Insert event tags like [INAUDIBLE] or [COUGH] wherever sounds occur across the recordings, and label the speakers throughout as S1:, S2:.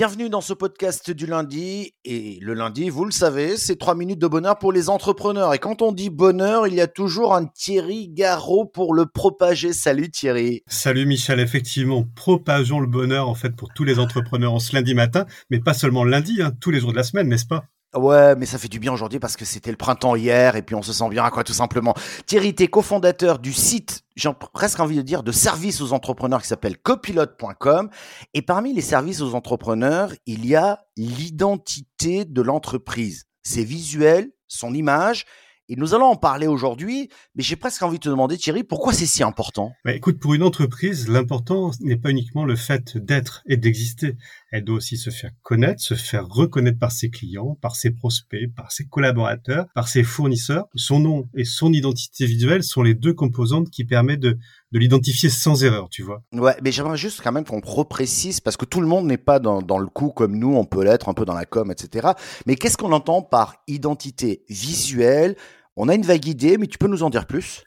S1: Bienvenue dans ce podcast du lundi. Et le lundi, vous le savez, c'est trois minutes de bonheur pour les entrepreneurs. Et quand on dit bonheur, il y a toujours un Thierry Garot pour le propager. Salut Thierry.
S2: Salut Michel. Effectivement, propageons le bonheur en fait pour tous les entrepreneurs en ce lundi matin, mais pas seulement lundi, hein, tous les jours de la semaine, n'est-ce pas?
S1: Ouais, mais ça fait du bien aujourd'hui parce que c'était le printemps hier et puis on se sent bien, quoi, tout simplement. Thierry, t'es cofondateur du site, j'ai presque envie de dire, de services aux entrepreneurs qui s'appelle copilote.com. Et parmi les services aux entrepreneurs, il y a l'identité de l'entreprise. C'est visuel, son image et nous allons en parler aujourd'hui, mais j'ai presque envie de te demander, Thierry, pourquoi c'est si important?
S2: Bah, Écoute, pour une entreprise, l'important n'est pas uniquement le fait d'être et d'exister. Elle doit aussi se faire connaître, se faire reconnaître par ses clients, par ses prospects, par ses collaborateurs, par ses fournisseurs. Son nom et son identité visuelle sont les deux composantes qui permettent de, de l'identifier sans erreur, tu vois.
S1: Ouais, mais j'aimerais juste quand même qu'on reprécise, parce que tout le monde n'est pas dans, dans, le coup comme nous, on peut l'être un peu dans la com, etc. Mais qu'est-ce qu'on entend par identité visuelle? On a une vague idée, mais tu peux nous en dire plus?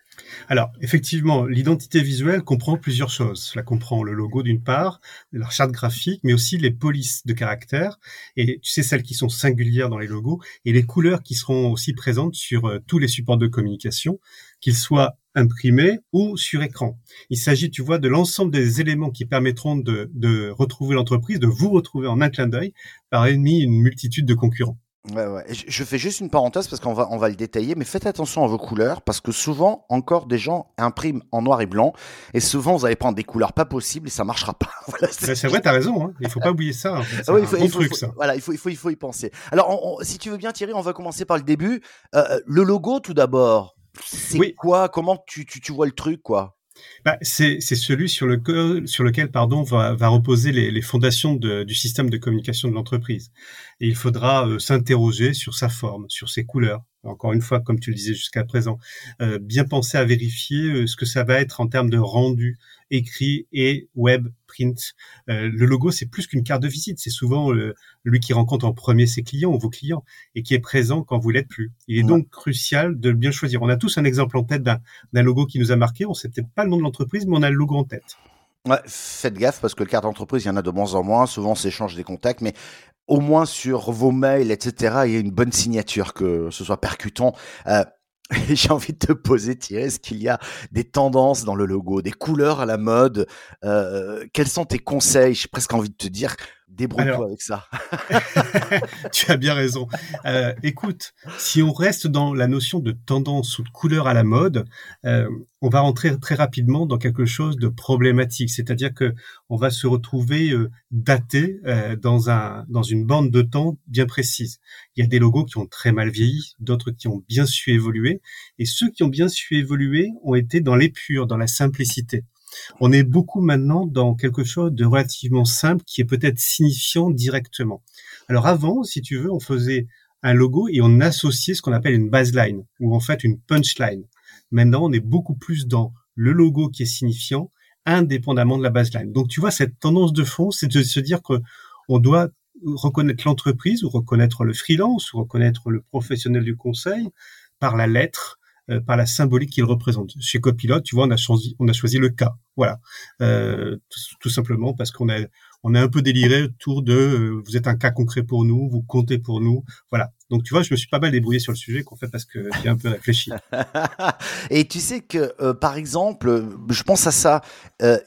S2: Alors, effectivement, l'identité visuelle comprend plusieurs choses. Cela comprend le logo d'une part, la charte graphique, mais aussi les polices de caractère, et tu sais, celles qui sont singulières dans les logos, et les couleurs qui seront aussi présentes sur euh, tous les supports de communication, qu'ils soient imprimés ou sur écran. Il s'agit, tu vois, de l'ensemble des éléments qui permettront de, de retrouver l'entreprise, de vous retrouver en un clin d'œil, parmi une multitude de concurrents.
S1: Ouais, ouais. Je fais juste une parenthèse parce qu'on va, on va le détailler, mais faites attention à vos couleurs parce que souvent, encore des gens impriment en noir et blanc et souvent vous allez prendre des couleurs pas possibles et ça marchera pas. [LAUGHS]
S2: voilà, c'est vrai, t'as raison. Hein. Il faut pas oublier ça. Un bon truc, ça.
S1: Voilà, il faut, il faut, il faut y penser. Alors, si tu veux bien, Thierry, on va commencer par le début. Euh, le logo, tout d'abord. C'est quoi? Comment tu, tu, tu vois le truc, quoi?
S2: Bah, c'est celui sur, le, sur lequel pardon, va, va reposer les, les fondations de, du système de communication de l'entreprise. Et il faudra euh, s'interroger sur sa forme, sur ses couleurs. Encore une fois, comme tu le disais jusqu'à présent, euh, bien penser à vérifier euh, ce que ça va être en termes de rendu, écrit et web print. Euh, le logo, c'est plus qu'une carte de visite. C'est souvent euh, lui qui rencontre en premier ses clients ou vos clients et qui est présent quand vous l'êtes plus. Il est donc crucial de bien choisir. On a tous un exemple en tête d'un logo qui nous a marqué. On sait peut-être pas le nom de l'entreprise, mais on a le logo en tête.
S1: Ouais, faites gaffe parce que le carte d'entreprise, il y en a de moins en moins. Souvent, on s'échange des contacts, mais au moins sur vos mails, etc., il y a une bonne signature, que ce soit percutant. Euh, J'ai envie de te poser, Thierry, est-ce qu'il y a des tendances dans le logo, des couleurs à la mode euh, Quels sont tes conseils? J'ai presque envie de te dire, Débrouille-toi avec ça. [LAUGHS] [LAUGHS]
S2: tu as bien raison. Euh, écoute, si on reste dans la notion de tendance ou de couleur à la mode, euh, on va rentrer très rapidement dans quelque chose de problématique. C'est-à-dire que on va se retrouver euh, daté euh, dans un dans une bande de temps bien précise. Il y a des logos qui ont très mal vieilli, d'autres qui ont bien su évoluer, et ceux qui ont bien su évoluer ont été dans l'épure, dans la simplicité. On est beaucoup maintenant dans quelque chose de relativement simple qui est peut-être signifiant directement. Alors avant, si tu veux, on faisait un logo et on associait ce qu'on appelle une baseline ou en fait une punchline. Maintenant, on est beaucoup plus dans le logo qui est signifiant indépendamment de la baseline. Donc tu vois, cette tendance de fond, c'est de se dire que on doit reconnaître l'entreprise ou reconnaître le freelance ou reconnaître le professionnel du conseil par la lettre, euh, par la symbolique qu'il représente. Chez Copilote, tu vois, on a choisi, on a choisi le cas, voilà, euh, tout, simplement parce qu'on a, on a un peu déliré autour de, euh, vous êtes un cas concret pour nous, vous comptez pour nous, voilà. Donc tu vois, je me suis pas mal débrouillé sur le sujet, qu'en fait parce que j'ai un peu réfléchi. [LAUGHS]
S1: Et tu sais que, par exemple, je pense à ça,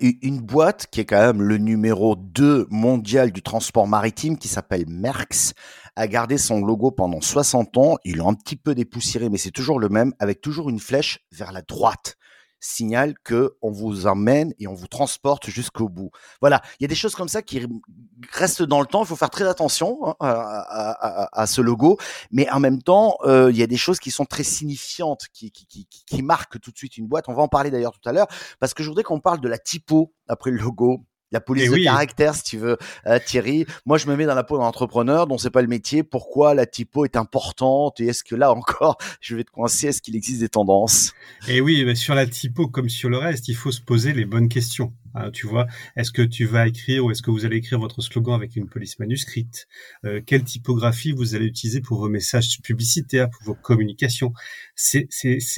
S1: une boîte qui est quand même le numéro 2 mondial du transport maritime, qui s'appelle Merckx a gardé son logo pendant 60 ans. Il a un petit peu dépoussiéré, mais c'est toujours le même, avec toujours une flèche vers la droite. Signal que on vous emmène et on vous transporte jusqu'au bout. Voilà, il y a des choses comme ça qui restent dans le temps. Il faut faire très attention hein, à, ce logo, mais en même temps, euh, il y a des choses qui sont très signifiantes, qui, qui marquent tout de suite une boîte. On va en parler d'ailleurs tout à l'heure, parce que je voudrais qu'on parle de la typo après le logo la police de caractère, si tu veux, euh, Thierry. Moi, je me mets dans la peau d'un entrepreneur dont c'est pas le métier. Pourquoi la typo est importante et est-ce que là encore, [LAUGHS] je vais te coincer Est-ce qu'il existe des tendances?
S2: Et oui, sur la typo comme sur le reste, il faut se poser les bonnes questions. Hein, tu vois, est-ce que tu vas écrire ou est-ce que vous allez écrire votre slogan avec une police manuscrite? Euh, Quelle typographie vous allez utiliser pour vos messages publicitaires, pour vos communications? C'est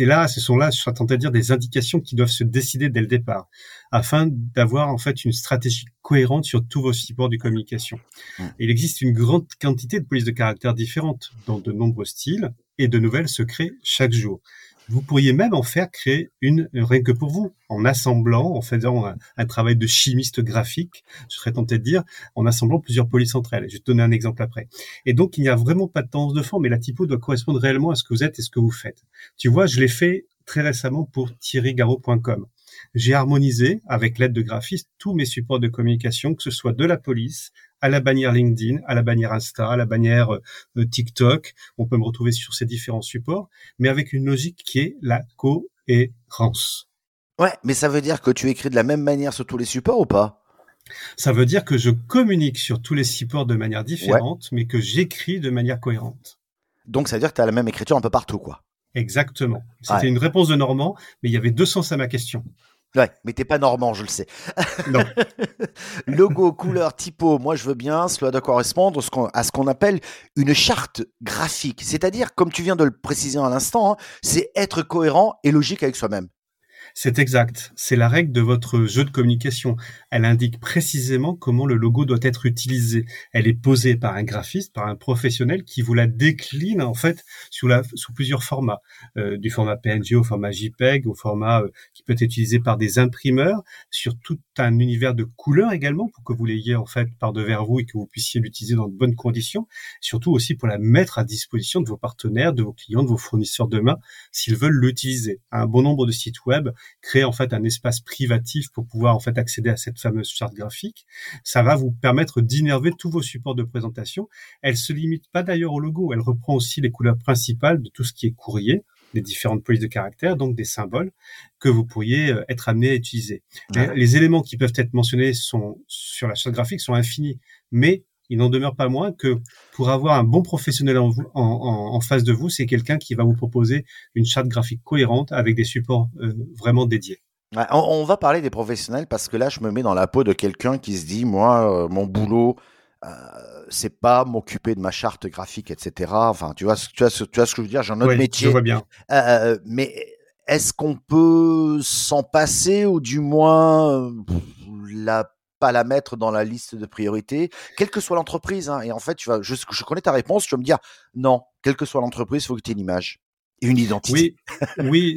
S2: là, ce sont là, je suis train de dire, des indications qui doivent se décider dès le départ, afin d'avoir en fait une stratégie cohérente sur tous vos supports de communication. Il existe une grande quantité de polices de caractère différentes dans de nombreux styles et de nouvelles se créent chaque jour. Vous pourriez même en faire créer une rien que pour vous, en assemblant, en faisant un, travail de chimiste graphique, je serais tenté de dire, en assemblant plusieurs polices entre elles. Je vais te donner un exemple après. Et donc, il n'y a vraiment pas de tendance de forme, mais la typo doit correspondre réellement à ce que vous êtes et ce que vous faites. Tu vois, je l'ai fait très récemment pour thierrygaro.com. J'ai harmonisé, avec l'aide de graphistes, tous mes supports de communication, que ce soit de la police, à la bannière LinkedIn, à la bannière Insta, à la bannière euh, TikTok. On peut me retrouver sur ces différents supports, mais avec une logique qui est la cohérence.
S1: Ouais, mais ça veut dire que tu écris de la même manière sur tous les supports ou pas?
S2: Ça veut dire que je communique sur tous les supports de manière différente, mais que j'écris de manière cohérente.
S1: Donc ça veut dire que tu as la même écriture un peu partout, quoi.
S2: Exactement. C'était une réponse de Normand, mais il y avait deux sens à ma question.
S1: Ouais, mais t'es pas normand, je le sais. Non. [LAUGHS] Logo, couleur, typo, moi je veux bien, cela doit correspondre à ce qu'on appelle une charte graphique. C'est-à-dire, comme tu viens de le préciser à l'instant, hein, c'est être cohérent et logique avec soi-même.
S2: C'est exact. C'est la règle de votre jeu de communication. Elle indique précisément comment le logo doit être utilisé. Elle est posée par un graphiste, par un professionnel qui vous la décline en fait sous, la, sous plusieurs formats, euh, du format PNG au format JPEG, au format euh, qui peut être utilisé par des imprimeurs, sur tout un univers de couleurs également pour que vous l'ayez en fait par devers vous et que vous puissiez l'utiliser dans de bonnes conditions. Surtout aussi pour la mettre à disposition de vos partenaires, de vos clients, de vos fournisseurs demain s'ils veulent l'utiliser. Un bon nombre de sites web créer en fait un espace privatif pour pouvoir en fait accéder à cette fameuse charte graphique. Ça va vous permettre d'innerver tous vos supports de présentation. Elle se limite pas d'ailleurs au logo, elle reprend aussi les couleurs principales de tout ce qui est courrier les différentes polices de caractère, donc des symboles que vous pourriez euh, être amené à utiliser. Les éléments qui peuvent être mentionnés sont sur la charte graphique sont infinis, mais il n'en demeure pas moins que pour avoir un bon professionnel en, en, face de vous, c'est quelqu'un qui va vous proposer une charte graphique cohérente avec des supports euh, vraiment dédiés.
S1: on, va parler des professionnels parce que là, je me mets dans la peau de quelqu'un qui se dit, moi, euh, mon boulot, euh, c'est pas m'occuper de ma charte graphique, etc. Enfin, tu vois, tu vois, tu vois ce que je veux dire? J'ai un autre métier.
S2: Je vois bien.
S1: mais est-ce qu'on peut s'en passer ou du moins la pas la mettre dans la liste de priorités, quelle que soit l'entreprise. Hein. Et en fait, tu vas, je, je, connais ta réponse, tu vas me dire non, quelle que soit l'entreprise, il faut que tu aies une image une identité.
S2: Oui, oui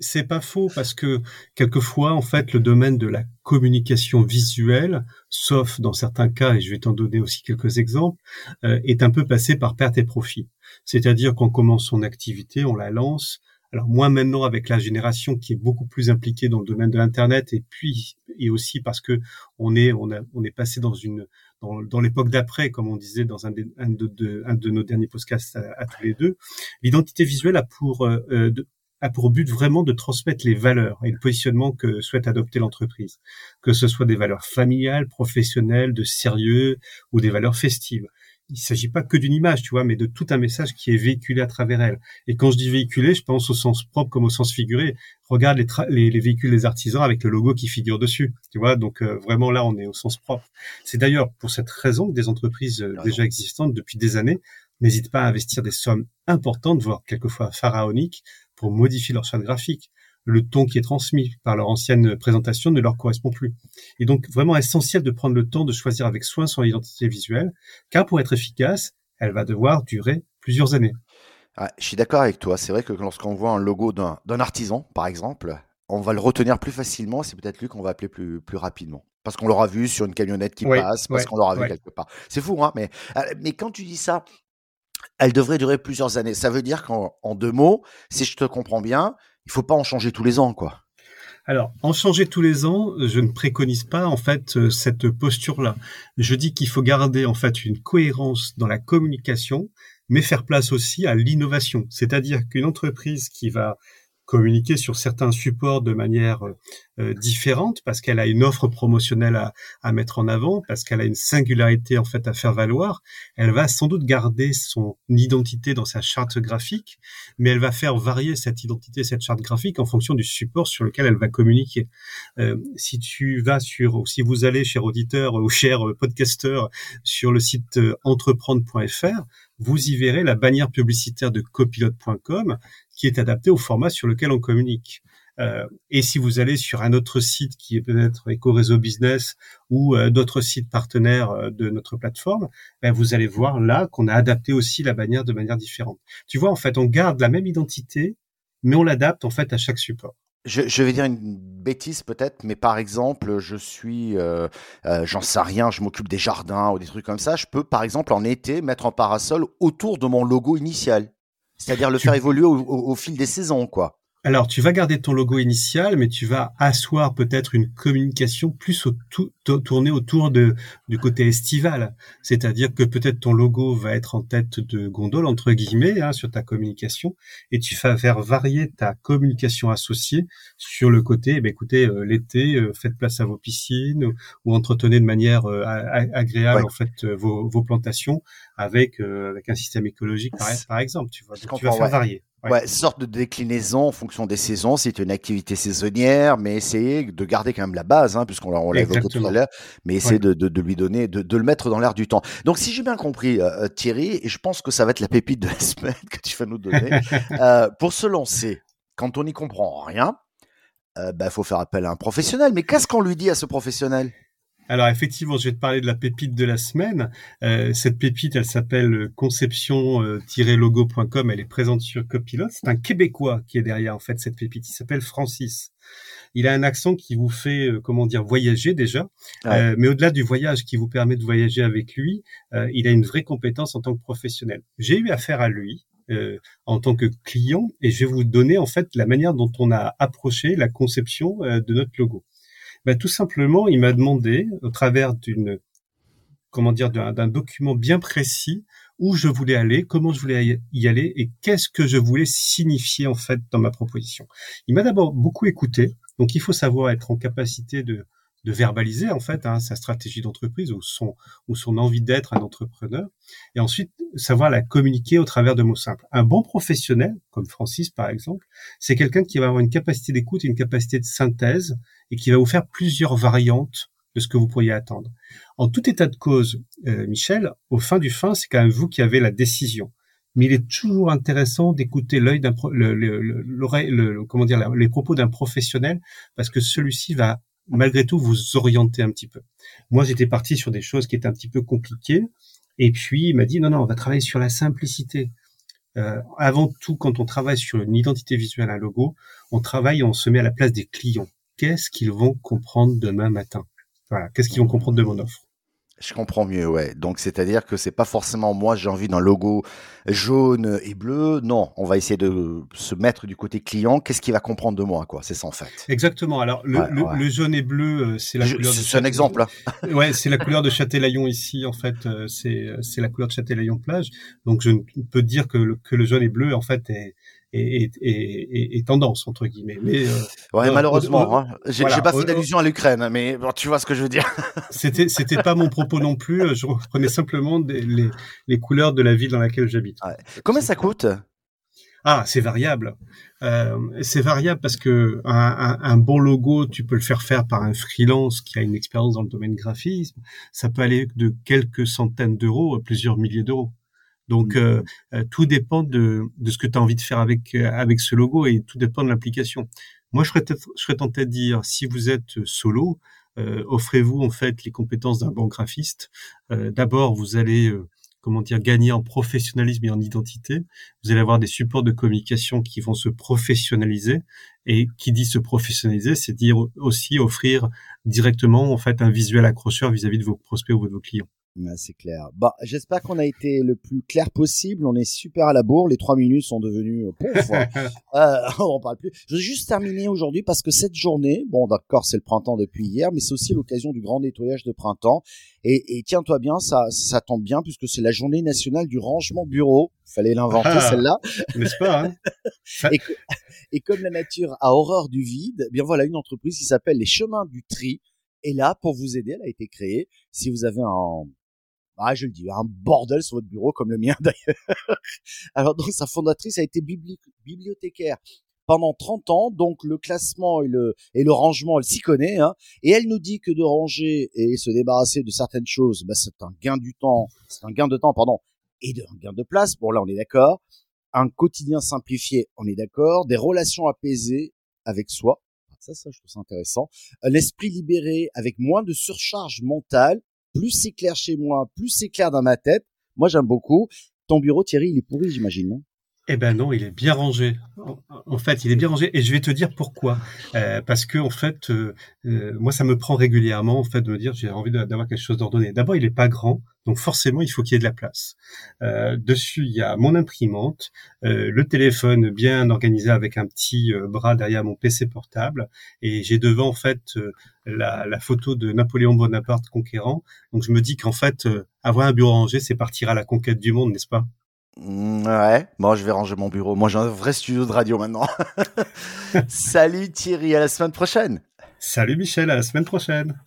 S2: c'est pas faux parce que quelquefois, en fait, le domaine de la communication visuelle, sauf dans certains cas, et je vais t'en donner aussi quelques exemples, euh, est un peu passé par perte et profit. C'est-à-dire qu'on commence son activité, on la lance, alors moi maintenant avec la génération qui est beaucoup plus impliquée dans le domaine de l'internet et puis et aussi parce que on est on a on est passé dans une dans, l'époque d'après comme on disait dans un, de, un, de, un de nos derniers podcasts à, tous les deux, l'identité visuelle a pour euh, euh, a pour but vraiment de transmettre les valeurs et le positionnement que souhaite adopter l'entreprise, que ce soit des valeurs familiales, professionnelles, de sérieux ou des valeurs festives il s'agit pas que d'une image, tu vois, mais de tout un message qui est véhiculé à travers elle. Et quand je dis véhiculé, je pense au sens propre comme au sens figuré. Regarde les, les, véhicules des artisans avec le logo qui figure dessus, tu vois. Donc euh, vraiment là, on est au sens propre. C'est d'ailleurs pour cette raison que des entreprises euh, déjà existantes depuis des années n'hésitent pas à investir des sommes importantes, voire quelquefois pharaoniques, pour modifier leur charte graphique le ton qui est transmis par leur ancienne présentation ne leur correspond plus. Et donc vraiment essentiel de prendre le temps de choisir avec soin son identité visuelle, car pour être efficace, elle va devoir durer plusieurs années.
S1: je suis d'accord avec toi. C'est vrai que lorsqu'on voit un logo d'un artisan, par exemple, on va le retenir plus facilement. C'est peut-être lui qu'on va appeler plus, plus rapidement. Parce qu'on l'aura vu sur une camionnette qui passe, parce qu'on l'aura vu quelque part. C'est fou, hein mais, euh, mais quand tu dis ça, elle devrait durer plusieurs années. Ça veut dire qu'en deux mots, si je te comprends bien, il faut pas en changer tous les ans, quoi.
S2: Alors, en changer tous les ans, je ne préconise pas en fait euh, cette posture-là. Je dis qu'il faut garder en fait une cohérence dans la communication, mais faire place aussi à l'innovation. C'est-à-dire qu'une entreprise qui va communiquer sur certains supports de manière euh, euh, différente parce qu'elle a une offre promotionnelle à, à mettre en avant, parce qu'elle a une singularité en fait à faire valoir. Elle va sans doute garder son identité dans sa charte graphique, mais elle va faire varier cette identité, cette charte graphique en fonction du support sur lequel elle va communiquer. Euh, si tu vas sur, ou si vous allez, cher auditeur ou cher podcasteur, sur le site entreprendre.fr, vous y verrez la bannière publicitaire de copilote.com qui est adaptée au format sur lequel on communique. Euh, et si vous allez sur un autre site qui est peut-être Eco-Réseau Business ou euh, d'autres sites partenaires euh, de notre plateforme, ben vous allez voir là qu'on a adapté aussi la bannière de manière différente. Tu vois, en fait, on garde la même identité, mais on l'adapte en fait à chaque support.
S1: Je, je, vais dire une bêtise peut-être, mais par exemple, je suis, euh, euh, j'en sais rien, je m'occupe des jardins ou des trucs comme ça. Je peux, par exemple, en été, mettre un parasol autour de mon logo initial, c'est-à-dire le faire évoluer au, au, fil des saisons, quoi.
S2: Alors, tu vas garder ton logo initial, mais tu vas asseoir peut-être une communication plus tournée autour de, du côté estival. C'est-à-dire que peut-être ton logo va être en tête de gondole, entre guillemets, hein, sur ta communication, et tu vas faire varier ta communication associée sur le côté, eh écoutez, euh, l'été, euh, faites place à vos piscines, ou, entretenez de manière euh, agréable, en fait, vos, vos, plantations avec, avec un système écologique, par, par exemple. Tu, vois, tu vas faire varier.
S1: Ouais. sorte de déclinaison en fonction des saisons. C'est une activité saisonnière, mais essayer de garder quand même la base, hein, puisqu'on l'a évoqué tout à l'heure, mais essayer de, de, de, lui donner, de, de le mettre dans l'air du temps. Donc, si j'ai bien compris, euh, euh, Thierry, et je pense que ça va être la pépite de la [LAUGHS] semaine que tu vas nous donner, [LAUGHS] euh, pour se lancer, quand on n'y comprend rien, il euh, bah, faut faire appel à un professionnel. Mais qu'est-ce qu'on lui dit à ce professionnel?
S2: Alors effectivement, je vais te parler de la pépite de la semaine. Euh, cette pépite, elle s'appelle conception-logo.com. Elle est présente sur Copilot. C'est un Québécois qui est derrière en fait cette pépite. Il s'appelle Francis. Il a un accent qui vous fait, euh, comment dire, voyager déjà. Euh, mais au-delà du voyage qui vous permet de voyager avec lui, euh, il a une vraie compétence en tant que professionnel. J'ai eu affaire à lui. Euh, en tant que client et je vais vous donner en fait la manière dont on a approché la conception de notre logo ben, Tout simplement, il m'a demandé, au travers d'une comment dire d'un document bien précis où je voulais aller, comment je voulais y aller et qu'est-ce que je voulais signifier en fait dans ma proposition. Il m'a d'abord beaucoup écouté, donc il faut savoir être en capacité de de verbaliser en fait hein, sa stratégie d'entreprise ou son ou son envie d'être un entrepreneur et ensuite savoir la communiquer au travers de mots simples. Un bon professionnel comme Francis par exemple, c'est quelqu'un qui va avoir une capacité d'écoute et une capacité de synthèse et qui va vous faire plusieurs variantes de ce que vous pourriez attendre. En tout état de cause, euh, Michel, au fin du fin, c'est quand même vous qui avez la décision. Mais il est toujours intéressant d'écouter l'œil d'un l'oreille, le, comment dire, les propos d'un professionnel parce que celui-ci va malgré tout vous orienter un petit peu. Moi, j'étais parti sur des choses qui étaient un petit peu compliquées, et puis il m'a dit non, non, on va travailler sur la simplicité. Euh, avant tout, quand on travaille sur une identité visuelle, un logo, on travaille, on se met à la place des clients. Qu'est-ce qu'ils vont comprendre demain matin? Voilà, qu'est-ce qu'ils vont comprendre de mon offre?
S1: Je comprends mieux, ouais. Donc c'est-à-dire que c'est pas forcément moi j'ai envie d'un logo jaune et bleu. Non, on va essayer de se mettre du côté client. Qu'est-ce qu'il va comprendre de moi, quoi? C'est ça en fait.
S2: Exactement. Alors le, le, jaune et bleu, euh, c'est la couleur.
S1: C'est un exemple. Hein. [LAUGHS]
S2: ouais, c'est la couleur de Châtelaillon ici. En fait, euh, c'est c'est la couleur de Châtelaillon plage. Donc je ne peux dire que le, que le jaune et bleu en fait est et, tendance entre guillemets. Mais
S1: euh, ouais, malheureusement, hein. j'ai pas fait d'allusion à l'Ukraine, mais bon, tu vois ce que je veux dire. [LAUGHS]
S2: c'était c'était pas mon propos non plus. Je reprenais simplement des, les, les couleurs de la ville dans laquelle j'habite. Ouais.
S1: Combien ça coûte?
S2: Ah, c'est variable. Euh, c'est variable parce que un, un, bon logo, tu peux le faire faire par un freelance qui a une expérience dans le domaine graphisme. Ça peut aller de quelques centaines d'euros à plusieurs milliers d'euros. Donc mmh. euh, euh, tout dépend de, de ce que tu as envie de faire avec euh, avec ce logo et tout dépend de l'application. Moi, je serais, je serais tenté de dire, si vous êtes solo, offrez-vous en fait les compétences d'un bon graphiste. D'abord, vous allez comment dire gagner en professionnalisme et en identité. Vous allez avoir des supports de communication qui vont se professionnaliser et qui dit se professionnaliser, c'est dire aussi offrir directement en fait un visuel accrocheur vis-à-vis -vis de vos prospects ou de vos clients.
S1: C'est clair. Bah, j'espère qu'on a été le plus clair possible. On est super à la bourre. Les trois minutes sont devenues euh, [LAUGHS] euh, [LAUGHS] on en parle plus. Je vais juste terminer aujourd'hui parce que cette journée, bon, d'accord, c'est le printemps depuis hier, mais c'est aussi l'occasion du grand nettoyage de printemps. Et, et tiens-toi bien, ça, ça tombe bien puisque c'est la journée nationale du rangement bureau. Fallait l'inventer ah, celle-là,
S2: n'est-ce pas hein? [LAUGHS]
S1: Et, et, comme la nature a horreur du vide, eh bien voilà une entreprise qui s'appelle les Chemins du Tri. Et là, pour vous aider, elle a été créée. Si vous avez un ah, je le dis, un bordel sur votre bureau comme le mien [LAUGHS] d'ailleurs. Alors donc sa fondatrice a été bibliothécaire pendant 30 ans, donc le classement et le, et le rangement, elle s'y connaît, hein, et elle nous dit que de ranger et se débarrasser de certaines choses, bah, c'est un gain du temps, c'est un gain de temps, pardon, et de, un gain de place, bon là on est d'accord, un quotidien simplifié, on est d'accord, des relations apaisées avec soi, ça, ça, je trouve ça intéressant, un esprit libéré avec moins de surcharge mentale, plus c'est clair chez moi, plus c'est clair dans ma tête. Moi, j'aime beaucoup. Ton bureau, Thierry, il est pourri, j'imagine, non?
S2: Eh ben non, il est bien rangé. En fait, il est bien rangé et je vais te dire pourquoi. Euh, parce que en fait, euh, euh, moi, ça me prend régulièrement en fait de me dire j'ai envie d'avoir quelque chose d'ordonné. D'abord, il est pas grand, donc forcément, il faut qu'il y ait de la place. dessus, il y a mon imprimante, le téléphone bien organisé avec un petit bras derrière mon PC portable, et j'ai devant en fait la, photo de Napoléon Bonaparte conquérant. Donc je me dis qu'en fait, avoir un bureau rangé, c'est partir à la conquête du monde, n'est-ce pas?
S1: Ouais, bon, je vais ranger mon bureau. Moi, j'ai un vrai studio de radio maintenant. [LAUGHS] Salut Thierry, à la semaine prochaine.
S2: Salut Michel, à la semaine prochaine.